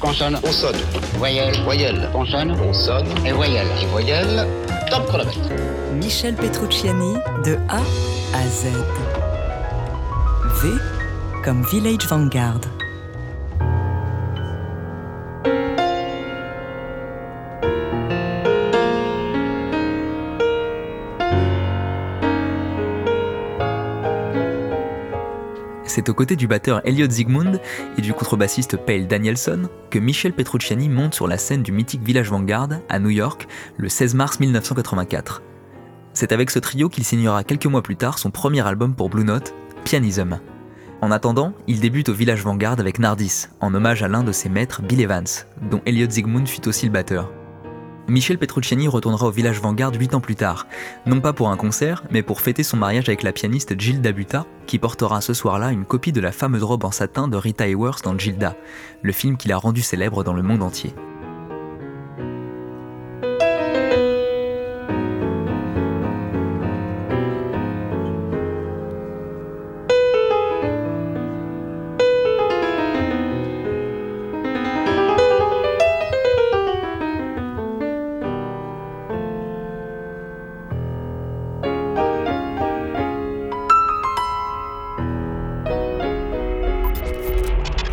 Consonne. On sonne. Voyelle. Voyelle. Consonne. On sonne. Et voyelle. Et voyelle. Top chronomètre. Michel Petrucciani de A à Z. V comme Village Vanguard. C'est aux côtés du batteur Elliot Zygmunt et du contrebassiste Pale Danielson que Michel Petrucciani monte sur la scène du mythique Village Vanguard à New York le 16 mars 1984. C'est avec ce trio qu'il signera quelques mois plus tard son premier album pour Blue Note, Pianism. En attendant, il débute au Village Vanguard avec Nardis, en hommage à l'un de ses maîtres, Bill Evans, dont Elliot Zygmunt fut aussi le batteur. Michel Petrucciani retournera au Village Vanguard 8 ans plus tard, non pas pour un concert, mais pour fêter son mariage avec la pianiste Gilda Buta, qui portera ce soir-là une copie de la fameuse robe en satin de Rita Hayworth dans Gilda, le film qui l'a rendu célèbre dans le monde entier. «